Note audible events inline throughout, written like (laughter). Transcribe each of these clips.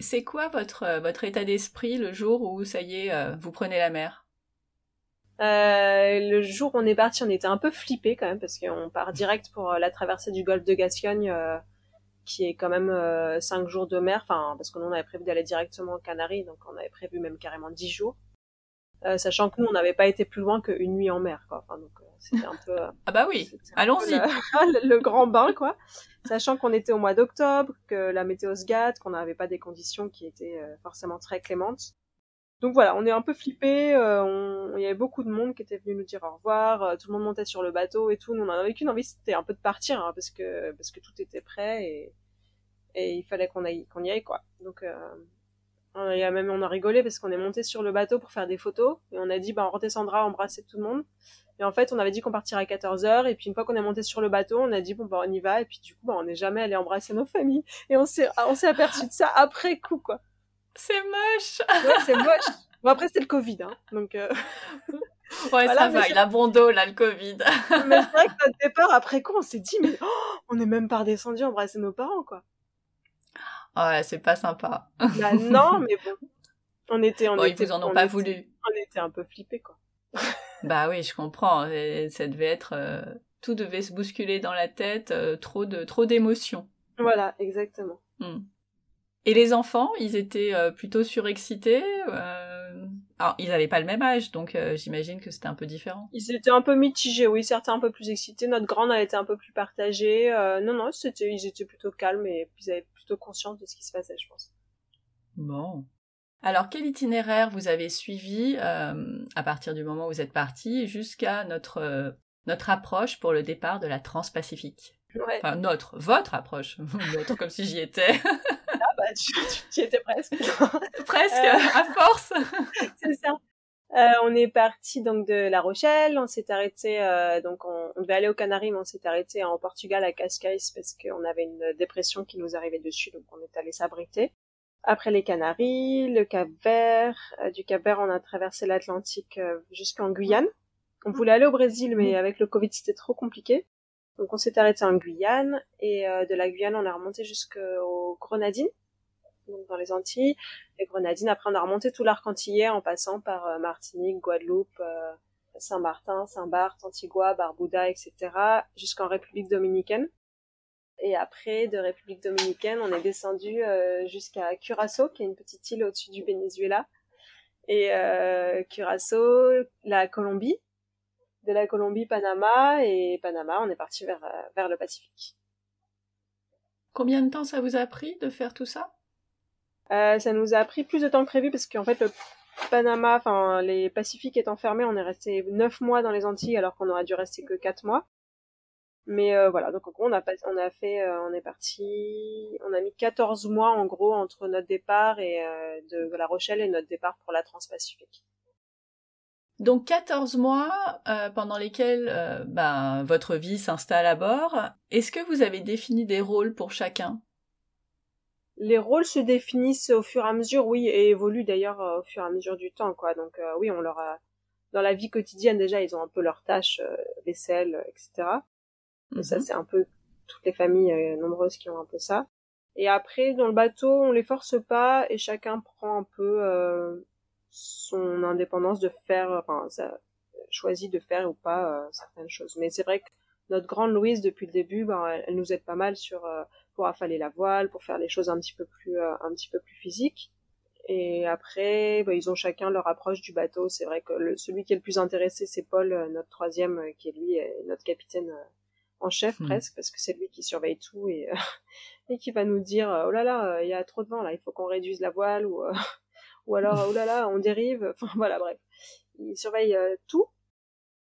C'est quoi votre, votre état d'esprit le jour où, ça y est, vous prenez la mer? Le jour où on est parti, on était un peu flippé quand même parce qu'on part direct pour la traversée du golfe de Gascogne, qui est quand même cinq jours de mer. Enfin, parce que nous on avait prévu d'aller directement aux Canaries, donc on avait prévu même carrément dix jours. Euh, sachant que nous on n'avait pas été plus loin qu'une nuit en mer quoi. Enfin, donc euh, c'était un peu euh, ah bah oui allons-y. (laughs) le, grand bain quoi. Sachant qu'on était au mois d'octobre que la météo se gâte qu'on n'avait pas des conditions qui étaient forcément très clémentes. Donc voilà on est un peu flippé il y avait beaucoup de monde qui était venu nous dire au revoir tout le monde montait sur le bateau et tout. Nous on avait qu'une envie c'était un peu de partir hein, parce que parce que tout était prêt et et il fallait qu'on aille qu'on y aille quoi. Donc on a même on a rigolé parce qu'on est monté sur le bateau pour faire des photos et on a dit bah on redescendra embrasser tout le monde. Et en fait, on avait dit qu'on partirait à 14h et puis une fois qu'on est monté sur le bateau, on a dit bon bah on y va et puis du coup bah on n'est jamais allé embrasser nos familles et on s'est on s'est aperçu de ça après coup quoi. C'est moche. Ouais, c'est moche. Bon après c'était le Covid hein. Donc euh... Ouais, ça va, il a bon dos là le Covid. mais c'est vrai que notre départ après coup, on s'est dit mais oh, on est même pas redescendu embrasser nos parents quoi. Ouais, c'est pas sympa. Bah non, mais bon. On était, on était, ils vous en ont pas voulu. On était un peu flippés, quoi. (laughs) bah oui, je comprends. ça devait être, euh, tout devait se bousculer dans la tête, euh, trop de, trop d'émotions. Voilà, exactement. Hmm. Et les enfants, ils étaient euh, plutôt surexcités. Alors, ils n'avaient pas le même âge, donc j'imagine que c'était un peu différent. Ils étaient un peu mitigés, oui, certains un peu plus excités. Notre grande a été un peu plus partagée. non, non, c'était, ils étaient plutôt calmes et ils avaient conscience de ce qui se passait, je pense. Bon. Alors, quel itinéraire vous avez suivi euh, à partir du moment où vous êtes parti jusqu'à notre, euh, notre approche pour le départ de la Transpacifique? Enfin, notre, votre approche. (laughs) notre, comme si j'y étais. (laughs) (laughs) ah bah, tu, y étais presque. (laughs) presque, euh, à force. (laughs) C'est ça. Euh, on est parti donc de La Rochelle, on s'est arrêté euh, donc on, devait aller aux Canaries mais on s'est arrêté en Portugal à Cascais parce qu'on avait une dépression qui nous arrivait dessus donc on est allé s'abriter. Après les Canaries, le Cap Vert, euh, du Cap Vert on a traversé l'Atlantique jusqu'en Guyane. On voulait aller au Brésil mais avec le Covid c'était trop compliqué. Donc on s'est arrêté en Guyane et de la Guyane on a remonté jusqu'aux Grenadines les Antilles, les Grenadines. Après, on a remonté tout l'arc antillais en passant par euh, Martinique, Guadeloupe, euh, Saint-Martin, Saint-Barth, Antigua, Barbuda, etc., jusqu'en République dominicaine. Et après, de République dominicaine, on est descendu euh, jusqu'à Curaçao, qui est une petite île au-dessus du Venezuela. Et Curaçao, la Colombie. De la Colombie, Panama. Et Panama, on est parti vers, vers le Pacifique. Combien de temps ça vous a pris de faire tout ça? Euh, ça nous a pris plus de temps que prévu parce qu'en fait le Panama, enfin les Pacifiques étant fermés, on est resté neuf mois dans les Antilles alors qu'on aurait dû rester que quatre mois. Mais euh, voilà, donc en gros on a, fait, euh, on est parti, on a mis 14 mois en gros entre notre départ de La Rochelle et notre départ pour la Transpacifique. Donc 14 mois pendant lesquels ben, votre vie s'installe à bord. Est-ce que vous avez défini des rôles pour chacun? Les rôles se définissent au fur et à mesure, oui, et évoluent d'ailleurs euh, au fur et à mesure du temps, quoi. Donc euh, oui, on leur a dans la vie quotidienne déjà, ils ont un peu leurs tâches, euh, vaisselle, etc. Et ça, mhm. c'est un peu toutes les familles nombreuses qui ont un peu ça. Et après, dans le bateau, on les force pas et chacun prend un peu son indépendance de faire, enfin, ça choisit de faire ou pas certaines choses. Mais c'est vrai que notre grande Louise, depuis le début, ben, elle, nous aide pas mal sur pour affaler la voile, pour faire les choses un petit peu plus, euh, un petit peu plus physiques. Et après, bah, ils ont chacun leur approche du bateau. C'est vrai que le, celui qui est le plus intéressé, c'est Paul, euh, notre troisième, euh, qui est lui notre capitaine en chef hmm. presque, parce que c'est lui qui surveille tout et, (laughs) et qui va nous dire oh là là, il y a trop de vent là, il faut qu'on réduise la voile ou (laughs) ou alors oh là là, on dérive. Enfin voilà, bref, il surveille tout.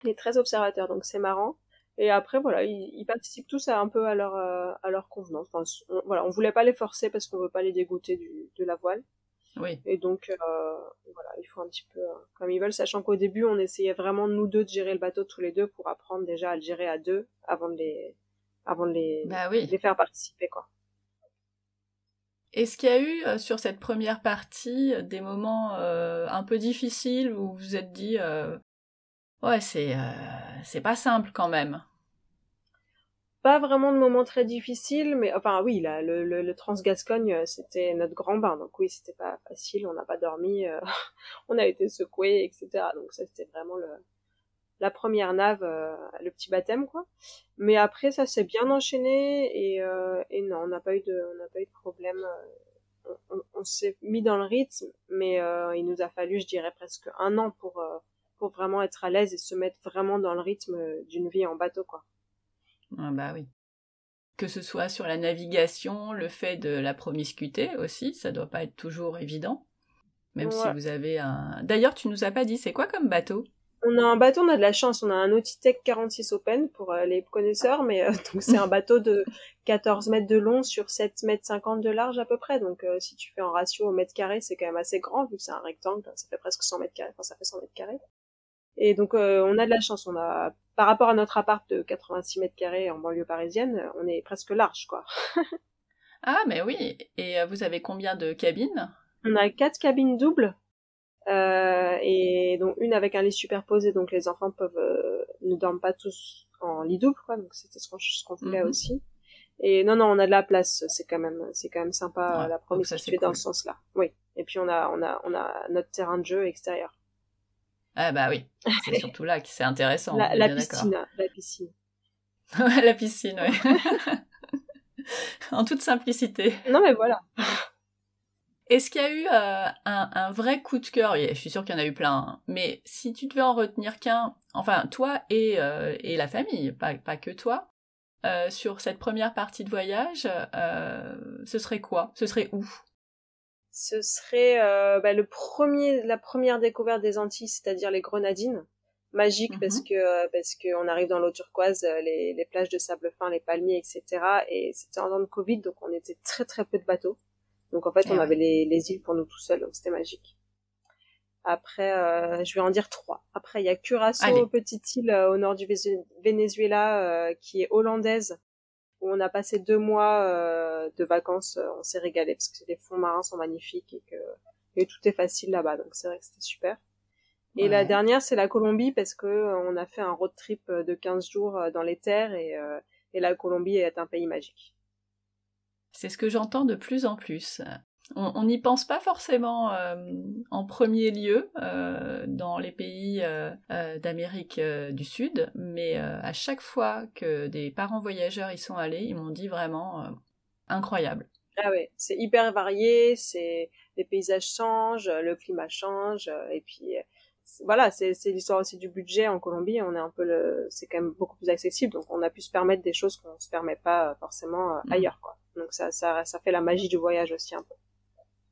Il est très observateur, donc c'est marrant. Et après, voilà, ils, participent tous à un peu à leur euh, à leur convenance. Enfin, on, voilà, on voulait pas les forcer parce qu'on veut pas les dégoûter du, de la voile. Oui. Et donc, euh, voilà, il faut un petit peu euh, comme ils veulent, sachant qu'au début, on essayait vraiment nous deux de gérer le bateau tous les deux pour apprendre déjà à le gérer à deux avant de les avant de les, bah oui. les faire participer, quoi. Est-ce qu'il y a eu sur cette première partie des moments un peu difficiles où vous vous êtes dit Ouais, c'est c'est pas simple quand même. pas vraiment de moments très difficiles, mais enfin oui, là, le, le, le Transgascogne, euh, c'était notre grand bain, donc oui, c'était pas facile, on n'a pas dormi, euh, (laughs) on a été secoué, etc. Donc ça, c'était vraiment le, la première nave, euh, le petit baptême, quoi. Mais après, ça s'est bien enchaîné et, et non, on n'a pas eu de, on n'a pas eu de problème. On, on, s'est mis dans le rythme, mais il nous a fallu, je dirais, presque un an pour pour vraiment être à l'aise et se mettre vraiment dans le rythme d'une vie en bateau, quoi. Ah bah oui. Que ce soit sur la navigation, le fait de la promiscuité aussi, ça doit pas être toujours évident. Même si vous avez un. D'ailleurs, tu nous as pas dit, c'est quoi comme bateau? On a un bateau, on a de la chance, on a un Nautitech 46 Open pour euh, les connaisseurs, mais euh, (laughs) donc c'est un bateau de 14 mètres de long sur 7 mètres 50 de large à peu près. Donc euh, si tu fais en ratio au mètre carré, c'est quand même assez grand vu que c'est un rectangle, ça fait presque 100 mètres carrés, enfin ça fait 100 mètres carrés. Et donc on a de la chance, on a par rapport à notre appart de 86 mètres carrés en banlieue parisienne, on est presque large, quoi. (laughs) ah, mais oui. Et euh, vous avez combien de cabines? On a quatre cabines doubles. Euh, et donc une avec un lit superposé, donc les enfants peuvent euh, ne dorment pas tous en lit double, quoi. Donc c'était ce qu'on voulait mhm. aussi. Et non, non, on a de la place. C'est quand même, c'est quand même sympa la promiscuité dans ce sens-là. Oui. Et puis on a, on a, on a notre terrain de jeu extérieur. Ah bah oui, c'est (laughs) surtout là que c'est intéressant. La, la piscine, la piscine. (laughs) la piscine, oui. (laughs) en toute simplicité. Non mais voilà. Est-ce qu'il y a eu euh, un, un, vrai coup de cœur? Je suis sûre qu'il y en a eu plein. Hein. Mais si tu devais en retenir qu'un, enfin toi et, euh, et la famille, pas, pas que toi, euh, sur cette première partie de voyage, ce serait quoi? Ce serait où? Ce serait euh, bah, le premier, la première découverte des Antilles, c'est-à-dire les Grenadines. Magique mhm. parce que euh, parce qu'on arrive dans l'eau turquoise, euh, les, les plages de sable fin, les palmiers, etc. Et c'était en temps de Covid, donc on était très très peu de bateaux. Donc en fait, eh on avait les, les îles pour nous tout seuls, donc c'était magique. Après, je vais en dire trois. Après, il y a Curaçao, petite île au nord du Venezuela, qui est hollandaise, où on a passé deux mois euh, de vacances, euh, on s'est régalé parce que les fonds marins sont magnifiques et que et tout est facile là-bas, donc c'est vrai que c'était super. Et la dernière, c'est la Colombie parce que euh, on a fait un road trip de 15 jours dans les terres et, et la Colombie est un pays magique. C'est ce que j'entends de plus en plus on n'y pense pas forcément euh, en premier lieu euh, dans les pays euh, d'Amérique du Sud, mais à chaque fois que des parents voyageurs y sont allés, ils m'ont dit vraiment incroyable. Ah ouais, c'est hyper varié, c'est les paysages changent, le climat change, et puis voilà, c'est l'histoire aussi du budget en Colombie. On est un peu le, c'est quand même beaucoup plus accessible, donc on a pu se permettre des choses qu'on se permet pas forcément mm. ailleurs, quoi. Donc ça, ça, ça fait la magie du voyage aussi un peu.